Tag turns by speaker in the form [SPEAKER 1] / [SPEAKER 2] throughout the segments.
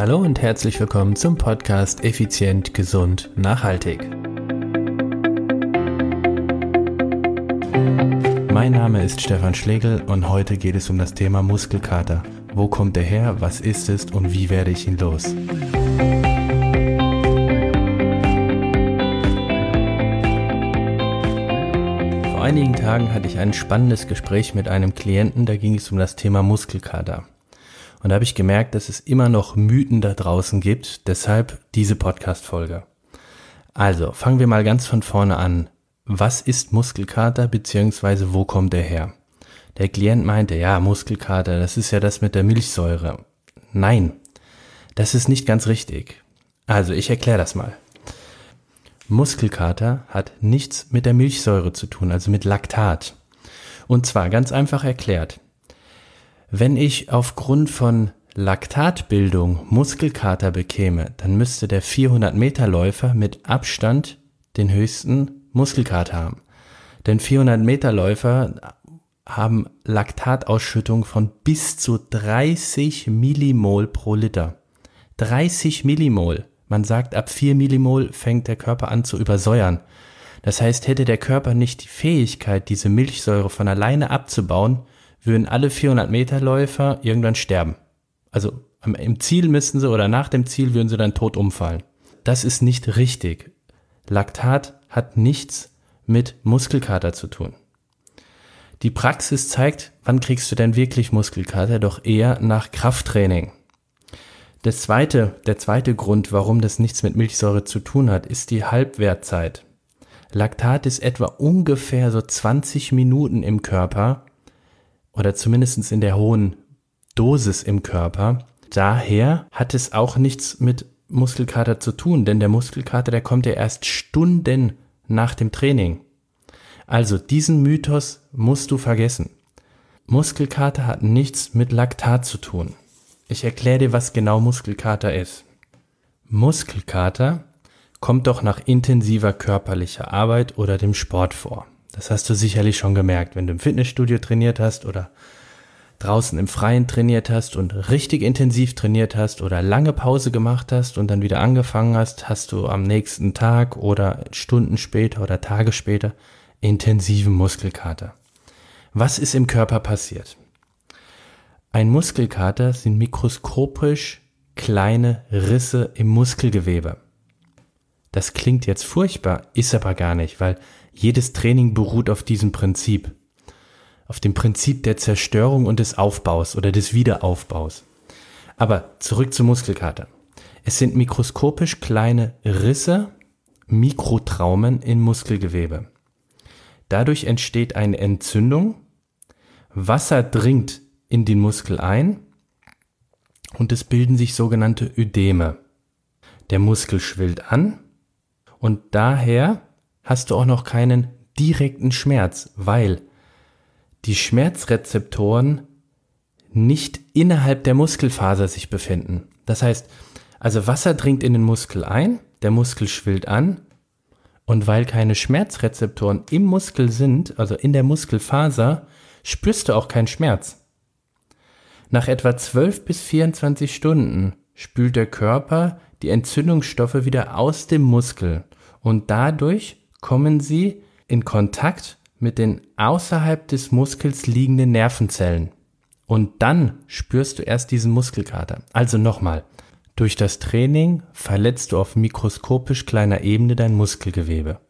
[SPEAKER 1] Hallo und herzlich willkommen zum Podcast Effizient, Gesund, Nachhaltig. Mein Name ist Stefan Schlegel und heute geht es um das Thema Muskelkater. Wo kommt er her, was ist es und wie werde ich ihn los? Vor einigen Tagen hatte ich ein spannendes Gespräch mit einem Klienten, da ging es um das Thema Muskelkater. Und da habe ich gemerkt, dass es immer noch Mythen da draußen gibt, deshalb diese Podcast-Folge. Also, fangen wir mal ganz von vorne an. Was ist Muskelkater beziehungsweise wo kommt er her? Der Klient meinte, ja, Muskelkater, das ist ja das mit der Milchsäure. Nein, das ist nicht ganz richtig. Also, ich erkläre das mal. Muskelkater hat nichts mit der Milchsäure zu tun, also mit Laktat. Und zwar ganz einfach erklärt. Wenn ich aufgrund von Laktatbildung Muskelkater bekäme, dann müsste der 400 Meter Läufer mit Abstand den höchsten Muskelkater haben. Denn 400 Meter Läufer haben Laktatausschüttung von bis zu 30 Millimol pro Liter. 30 Millimol. Man sagt, ab 4 Millimol fängt der Körper an zu übersäuern. Das heißt, hätte der Körper nicht die Fähigkeit, diese Milchsäure von alleine abzubauen, würden alle 400 Meter Läufer irgendwann sterben. Also im Ziel müssten sie oder nach dem Ziel würden sie dann tot umfallen. Das ist nicht richtig. Laktat hat nichts mit Muskelkater zu tun. Die Praxis zeigt, wann kriegst du denn wirklich Muskelkater, doch eher nach Krafttraining. Das zweite, der zweite Grund, warum das nichts mit Milchsäure zu tun hat, ist die Halbwertzeit. Laktat ist etwa ungefähr so 20 Minuten im Körper oder zumindest in der hohen Dosis im Körper. Daher hat es auch nichts mit Muskelkater zu tun, denn der Muskelkater, der kommt ja erst Stunden nach dem Training. Also diesen Mythos musst du vergessen. Muskelkater hat nichts mit Laktat zu tun. Ich erkläre dir, was genau Muskelkater ist. Muskelkater kommt doch nach intensiver körperlicher Arbeit oder dem Sport vor. Das hast du sicherlich schon gemerkt, wenn du im Fitnessstudio trainiert hast oder draußen im Freien trainiert hast und richtig intensiv trainiert hast oder lange Pause gemacht hast und dann wieder angefangen hast, hast du am nächsten Tag oder Stunden später oder Tage später intensiven Muskelkater. Was ist im Körper passiert? Ein Muskelkater sind mikroskopisch kleine Risse im Muskelgewebe. Das klingt jetzt furchtbar, ist aber gar nicht, weil jedes Training beruht auf diesem Prinzip. Auf dem Prinzip der Zerstörung und des Aufbaus oder des Wiederaufbaus. Aber zurück zum Muskelkater. Es sind mikroskopisch kleine Risse, Mikrotraumen in Muskelgewebe. Dadurch entsteht eine Entzündung, Wasser dringt in den Muskel ein und es bilden sich sogenannte Ödeme. Der Muskel schwillt an und daher hast du auch noch keinen direkten Schmerz, weil die Schmerzrezeptoren nicht innerhalb der Muskelfaser sich befinden. Das heißt, also Wasser dringt in den Muskel ein, der Muskel schwillt an und weil keine Schmerzrezeptoren im Muskel sind, also in der Muskelfaser, spürst du auch keinen Schmerz. Nach etwa 12 bis 24 Stunden spült der Körper die Entzündungsstoffe wieder aus dem Muskel und dadurch kommen sie in Kontakt mit den außerhalb des Muskels liegenden Nervenzellen. Und dann spürst du erst diesen Muskelkater. Also nochmal. Durch das Training verletzt du auf mikroskopisch kleiner Ebene dein Muskelgewebe.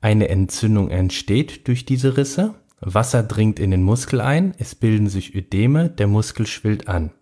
[SPEAKER 1] Eine Entzündung entsteht durch diese Risse, Wasser dringt in den Muskel ein, es bilden sich Ödeme, der Muskel schwillt an.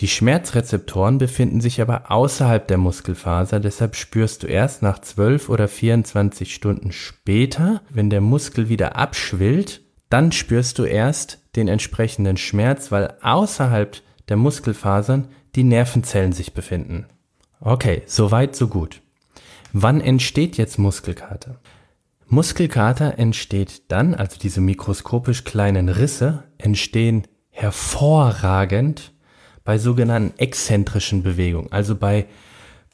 [SPEAKER 1] Die Schmerzrezeptoren befinden sich aber außerhalb der Muskelfaser, deshalb spürst du erst nach 12 oder 24 Stunden später, wenn der Muskel wieder abschwillt, dann spürst du erst den entsprechenden Schmerz, weil außerhalb der Muskelfasern die Nervenzellen sich befinden. Okay, soweit, so gut. Wann entsteht jetzt Muskelkater? Muskelkater entsteht dann, also diese mikroskopisch kleinen Risse entstehen hervorragend bei sogenannten exzentrischen Bewegungen, also bei,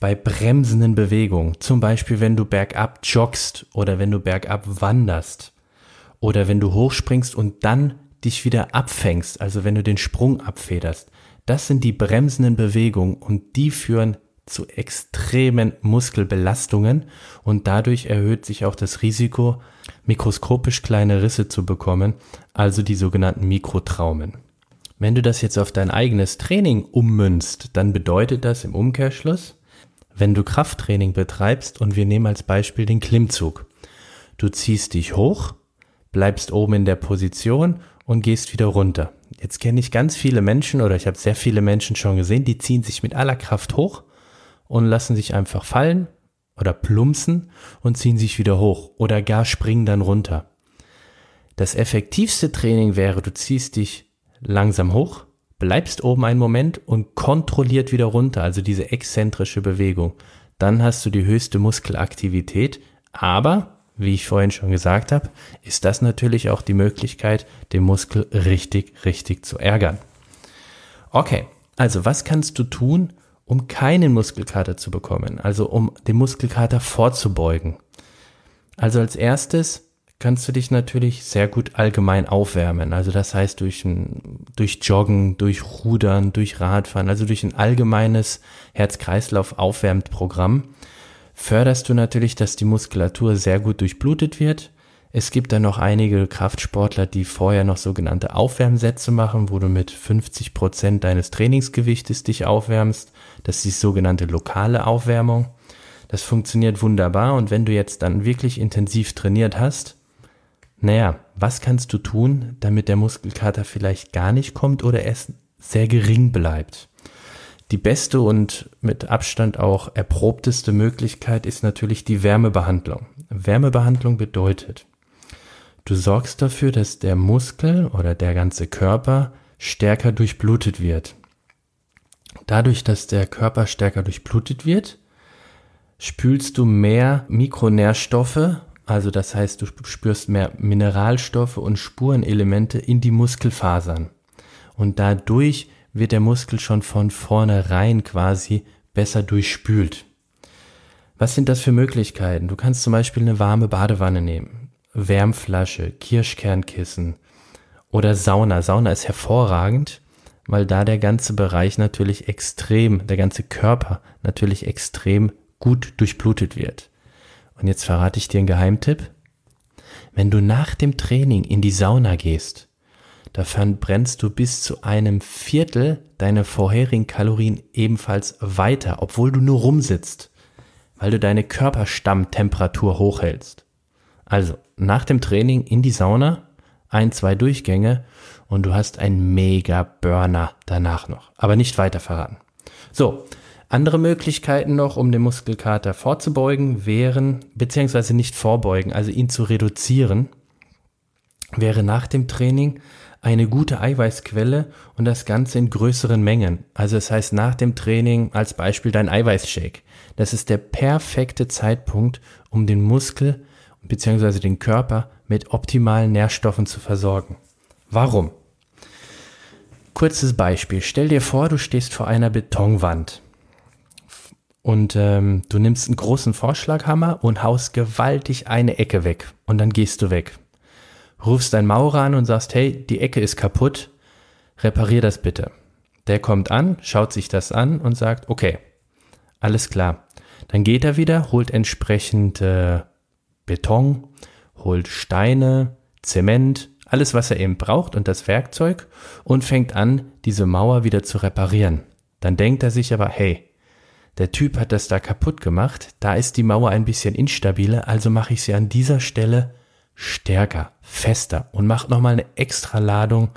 [SPEAKER 1] bei bremsenden Bewegungen. Zum Beispiel, wenn du bergab joggst oder wenn du bergab wanderst oder wenn du hochspringst und dann dich wieder abfängst, also wenn du den Sprung abfederst. Das sind die bremsenden Bewegungen und die führen zu extremen Muskelbelastungen und dadurch erhöht sich auch das Risiko, mikroskopisch kleine Risse zu bekommen, also die sogenannten Mikrotraumen. Wenn du das jetzt auf dein eigenes Training ummünzt, dann bedeutet das im Umkehrschluss, wenn du Krafttraining betreibst und wir nehmen als Beispiel den Klimmzug. Du ziehst dich hoch, bleibst oben in der Position und gehst wieder runter. Jetzt kenne ich ganz viele Menschen oder ich habe sehr viele Menschen schon gesehen, die ziehen sich mit aller Kraft hoch und lassen sich einfach fallen oder plumpsen und ziehen sich wieder hoch oder gar springen dann runter. Das effektivste Training wäre, du ziehst dich langsam hoch, bleibst oben einen Moment und kontrolliert wieder runter, also diese exzentrische Bewegung. Dann hast du die höchste Muskelaktivität, aber wie ich vorhin schon gesagt habe, ist das natürlich auch die Möglichkeit, den Muskel richtig, richtig zu ärgern. Okay, also was kannst du tun, um keinen Muskelkater zu bekommen, also um den Muskelkater vorzubeugen? Also als erstes kannst du dich natürlich sehr gut allgemein aufwärmen. Also das heißt durch, ein, durch Joggen, durch Rudern, durch Radfahren, also durch ein allgemeines Herz-Kreislauf-Aufwärmprogramm förderst du natürlich, dass die Muskulatur sehr gut durchblutet wird. Es gibt dann noch einige Kraftsportler, die vorher noch sogenannte Aufwärmsätze machen, wo du mit 50 Prozent deines Trainingsgewichtes dich aufwärmst. Das ist die sogenannte lokale Aufwärmung. Das funktioniert wunderbar und wenn du jetzt dann wirklich intensiv trainiert hast, naja, was kannst du tun, damit der Muskelkater vielleicht gar nicht kommt oder es sehr gering bleibt? Die beste und mit Abstand auch erprobteste Möglichkeit ist natürlich die Wärmebehandlung. Wärmebehandlung bedeutet, du sorgst dafür, dass der Muskel oder der ganze Körper stärker durchblutet wird. Dadurch, dass der Körper stärker durchblutet wird, spülst du mehr Mikronährstoffe also das heißt, du spürst mehr Mineralstoffe und Spurenelemente in die Muskelfasern. Und dadurch wird der Muskel schon von vornherein quasi besser durchspült. Was sind das für Möglichkeiten? Du kannst zum Beispiel eine warme Badewanne nehmen, Wärmflasche, Kirschkernkissen oder Sauna. Sauna ist hervorragend, weil da der ganze Bereich natürlich extrem, der ganze Körper natürlich extrem gut durchblutet wird. Und jetzt verrate ich dir einen Geheimtipp. Wenn du nach dem Training in die Sauna gehst, da verbrennst du bis zu einem Viertel deiner vorherigen Kalorien ebenfalls weiter, obwohl du nur rumsitzt, weil du deine Körperstammtemperatur hochhältst. Also nach dem Training in die Sauna, ein, zwei Durchgänge und du hast einen mega Burner danach noch. Aber nicht weiter verraten. So, andere Möglichkeiten noch, um den Muskelkater vorzubeugen, wären, beziehungsweise nicht vorbeugen, also ihn zu reduzieren, wäre nach dem Training eine gute Eiweißquelle und das Ganze in größeren Mengen. Also das heißt nach dem Training als Beispiel dein Eiweißshake. Das ist der perfekte Zeitpunkt, um den Muskel beziehungsweise den Körper mit optimalen Nährstoffen zu versorgen. Warum? Kurzes Beispiel. Stell dir vor, du stehst vor einer Betonwand und ähm, du nimmst einen großen Vorschlaghammer und haust gewaltig eine Ecke weg und dann gehst du weg. Rufst deinen Maurer an und sagst, hey, die Ecke ist kaputt, reparier das bitte. Der kommt an, schaut sich das an und sagt, okay, alles klar. Dann geht er wieder, holt entsprechend äh, Beton, holt Steine, Zement, alles, was er eben braucht und das Werkzeug und fängt an, diese Mauer wieder zu reparieren. Dann denkt er sich aber, hey, der Typ hat das da kaputt gemacht, da ist die Mauer ein bisschen instabiler, also mache ich sie an dieser Stelle stärker, fester und mache nochmal eine extra Ladung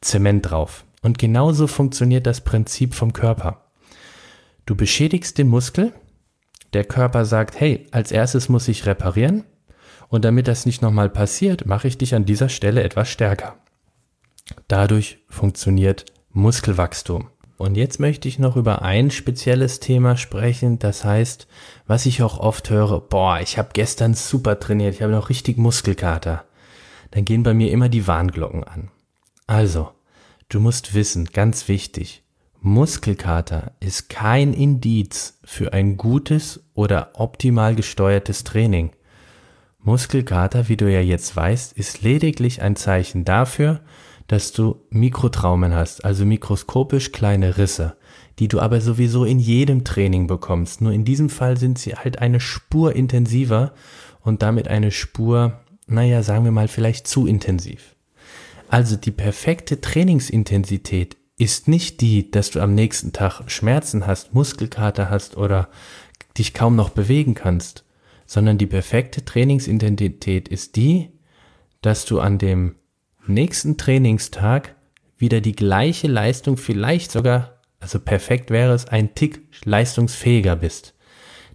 [SPEAKER 1] Zement drauf. Und genauso funktioniert das Prinzip vom Körper. Du beschädigst den Muskel, der Körper sagt, hey, als erstes muss ich reparieren und damit das nicht nochmal passiert, mache ich dich an dieser Stelle etwas stärker. Dadurch funktioniert Muskelwachstum. Und jetzt möchte ich noch über ein spezielles Thema sprechen, das heißt, was ich auch oft höre, boah, ich habe gestern super trainiert, ich habe noch richtig Muskelkater. Dann gehen bei mir immer die Warnglocken an. Also, du musst wissen, ganz wichtig, Muskelkater ist kein Indiz für ein gutes oder optimal gesteuertes Training. Muskelkater, wie du ja jetzt weißt, ist lediglich ein Zeichen dafür, dass du Mikrotraumen hast, also mikroskopisch kleine Risse, die du aber sowieso in jedem Training bekommst. Nur in diesem Fall sind sie halt eine Spur intensiver und damit eine Spur, naja, sagen wir mal, vielleicht zu intensiv. Also die perfekte Trainingsintensität ist nicht die, dass du am nächsten Tag Schmerzen hast, Muskelkater hast oder dich kaum noch bewegen kannst, sondern die perfekte Trainingsintensität ist die, dass du an dem nächsten Trainingstag wieder die gleiche Leistung, vielleicht sogar, also perfekt wäre es, ein Tick leistungsfähiger bist.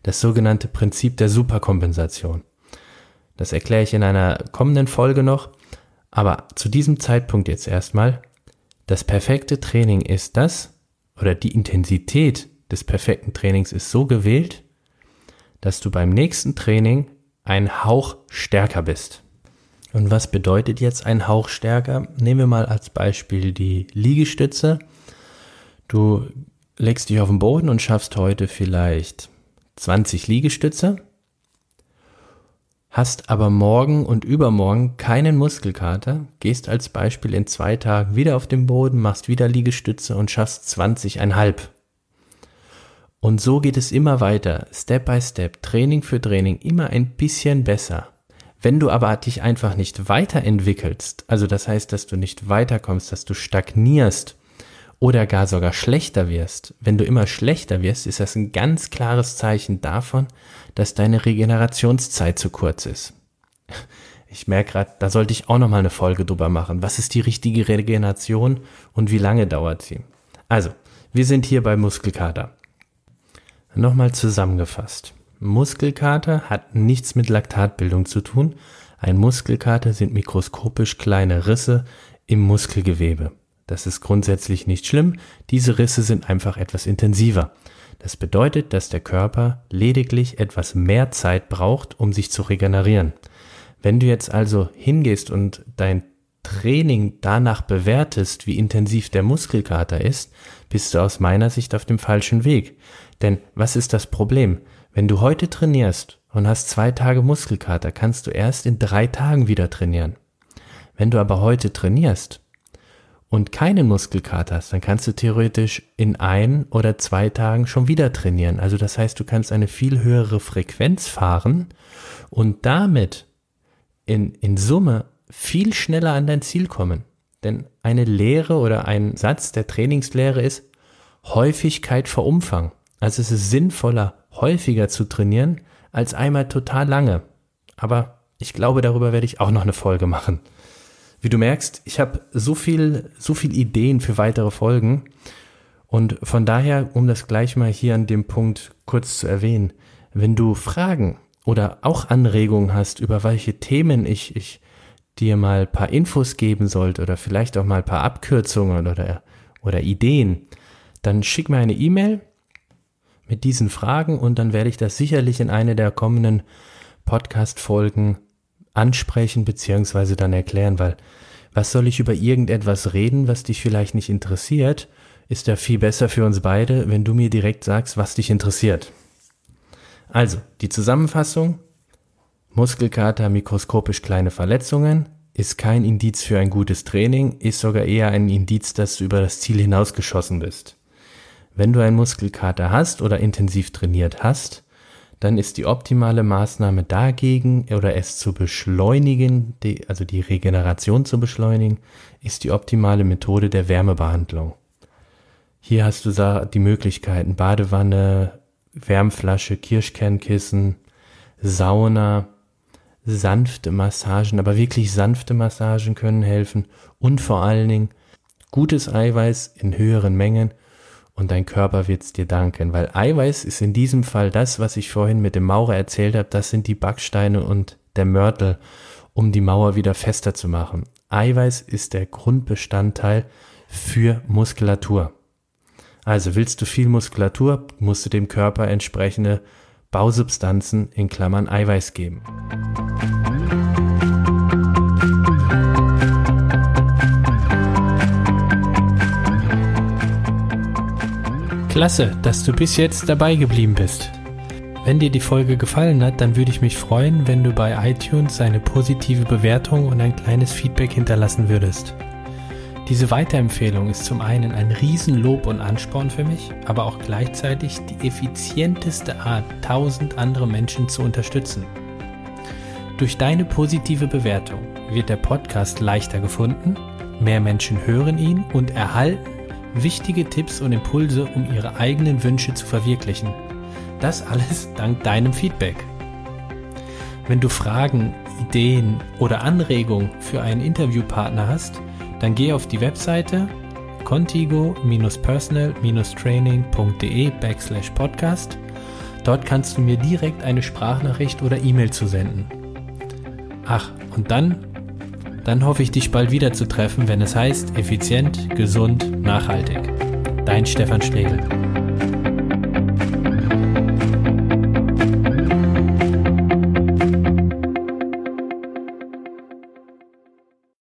[SPEAKER 1] Das sogenannte Prinzip der Superkompensation. Das erkläre ich in einer kommenden Folge noch, aber zu diesem Zeitpunkt jetzt erstmal, das perfekte Training ist das, oder die Intensität des perfekten Trainings ist so gewählt, dass du beim nächsten Training ein Hauch stärker bist. Und was bedeutet jetzt ein Hauch stärker? Nehmen wir mal als Beispiel die Liegestütze. Du legst dich auf den Boden und schaffst heute vielleicht 20 Liegestütze, hast aber morgen und übermorgen keinen Muskelkater, gehst als Beispiel in zwei Tagen wieder auf den Boden, machst wieder Liegestütze und schaffst 20,5. Und so geht es immer weiter, Step by Step, Training für Training, immer ein bisschen besser. Wenn du aber dich einfach nicht weiterentwickelst, also das heißt, dass du nicht weiterkommst, dass du stagnierst oder gar sogar schlechter wirst, wenn du immer schlechter wirst, ist das ein ganz klares Zeichen davon, dass deine Regenerationszeit zu kurz ist. Ich merke gerade, da sollte ich auch nochmal eine Folge drüber machen. Was ist die richtige Regeneration und wie lange dauert sie? Also, wir sind hier bei Muskelkater. Nochmal zusammengefasst. Muskelkater hat nichts mit Laktatbildung zu tun. Ein Muskelkater sind mikroskopisch kleine Risse im Muskelgewebe. Das ist grundsätzlich nicht schlimm. Diese Risse sind einfach etwas intensiver. Das bedeutet, dass der Körper lediglich etwas mehr Zeit braucht, um sich zu regenerieren. Wenn du jetzt also hingehst und dein Training danach bewertest, wie intensiv der Muskelkater ist, bist du aus meiner Sicht auf dem falschen Weg. Denn was ist das Problem? Wenn du heute trainierst und hast zwei Tage Muskelkater, kannst du erst in drei Tagen wieder trainieren. Wenn du aber heute trainierst und keinen Muskelkater hast, dann kannst du theoretisch in ein oder zwei Tagen schon wieder trainieren. Also das heißt, du kannst eine viel höhere Frequenz fahren und damit in, in Summe viel schneller an dein Ziel kommen. Denn eine Lehre oder ein Satz der Trainingslehre ist Häufigkeit vor Umfang. Also es ist sinnvoller, häufiger zu trainieren, als einmal total lange. Aber ich glaube, darüber werde ich auch noch eine Folge machen. Wie du merkst, ich habe so viel, so viel Ideen für weitere Folgen. Und von daher, um das gleich mal hier an dem Punkt kurz zu erwähnen, wenn du Fragen oder auch Anregungen hast, über welche Themen ich, ich dir mal ein paar Infos geben sollte oder vielleicht auch mal ein paar Abkürzungen oder, oder Ideen, dann schick mir eine E-Mail mit diesen Fragen und dann werde ich das sicherlich in einer der kommenden Podcast-Folgen ansprechen beziehungsweise dann erklären, weil was soll ich über irgendetwas reden, was dich vielleicht nicht interessiert, ist ja viel besser für uns beide, wenn du mir direkt sagst, was dich interessiert. Also, die Zusammenfassung. Muskelkater, mikroskopisch kleine Verletzungen, ist kein Indiz für ein gutes Training, ist sogar eher ein Indiz, dass du über das Ziel hinausgeschossen bist. Wenn du einen Muskelkater hast oder intensiv trainiert hast, dann ist die optimale Maßnahme dagegen oder es zu beschleunigen, die, also die Regeneration zu beschleunigen, ist die optimale Methode der Wärmebehandlung. Hier hast du die Möglichkeiten Badewanne, Wärmflasche, Kirschkernkissen, Sauna, sanfte Massagen, aber wirklich sanfte Massagen können helfen und vor allen Dingen gutes Eiweiß in höheren Mengen und dein Körper wird's dir danken, weil Eiweiß ist in diesem Fall das, was ich vorhin mit dem Maurer erzählt habe, das sind die Backsteine und der Mörtel, um die Mauer wieder fester zu machen. Eiweiß ist der Grundbestandteil für Muskulatur. Also willst du viel Muskulatur, musst du dem Körper entsprechende Bausubstanzen in Klammern Eiweiß geben. Klasse, dass du bis jetzt dabei geblieben bist. Wenn dir die Folge gefallen hat, dann würde ich mich freuen, wenn du bei iTunes eine positive Bewertung und ein kleines Feedback hinterlassen würdest. Diese Weiterempfehlung ist zum einen ein Riesenlob und Ansporn für mich, aber auch gleichzeitig die effizienteste Art, tausend andere Menschen zu unterstützen. Durch deine positive Bewertung wird der Podcast leichter gefunden, mehr Menschen hören ihn und erhalten wichtige Tipps und Impulse, um ihre eigenen Wünsche zu verwirklichen. Das alles dank deinem Feedback. Wenn du Fragen, Ideen oder Anregungen für einen Interviewpartner hast, dann geh auf die Webseite contigo-personal-training.de backslash podcast. Dort kannst du mir direkt eine Sprachnachricht oder E-Mail zu senden. Ach, und dann, dann hoffe ich dich bald wieder zu treffen, wenn es heißt effizient, gesund, nachhaltig. Dein Stefan Schlegel.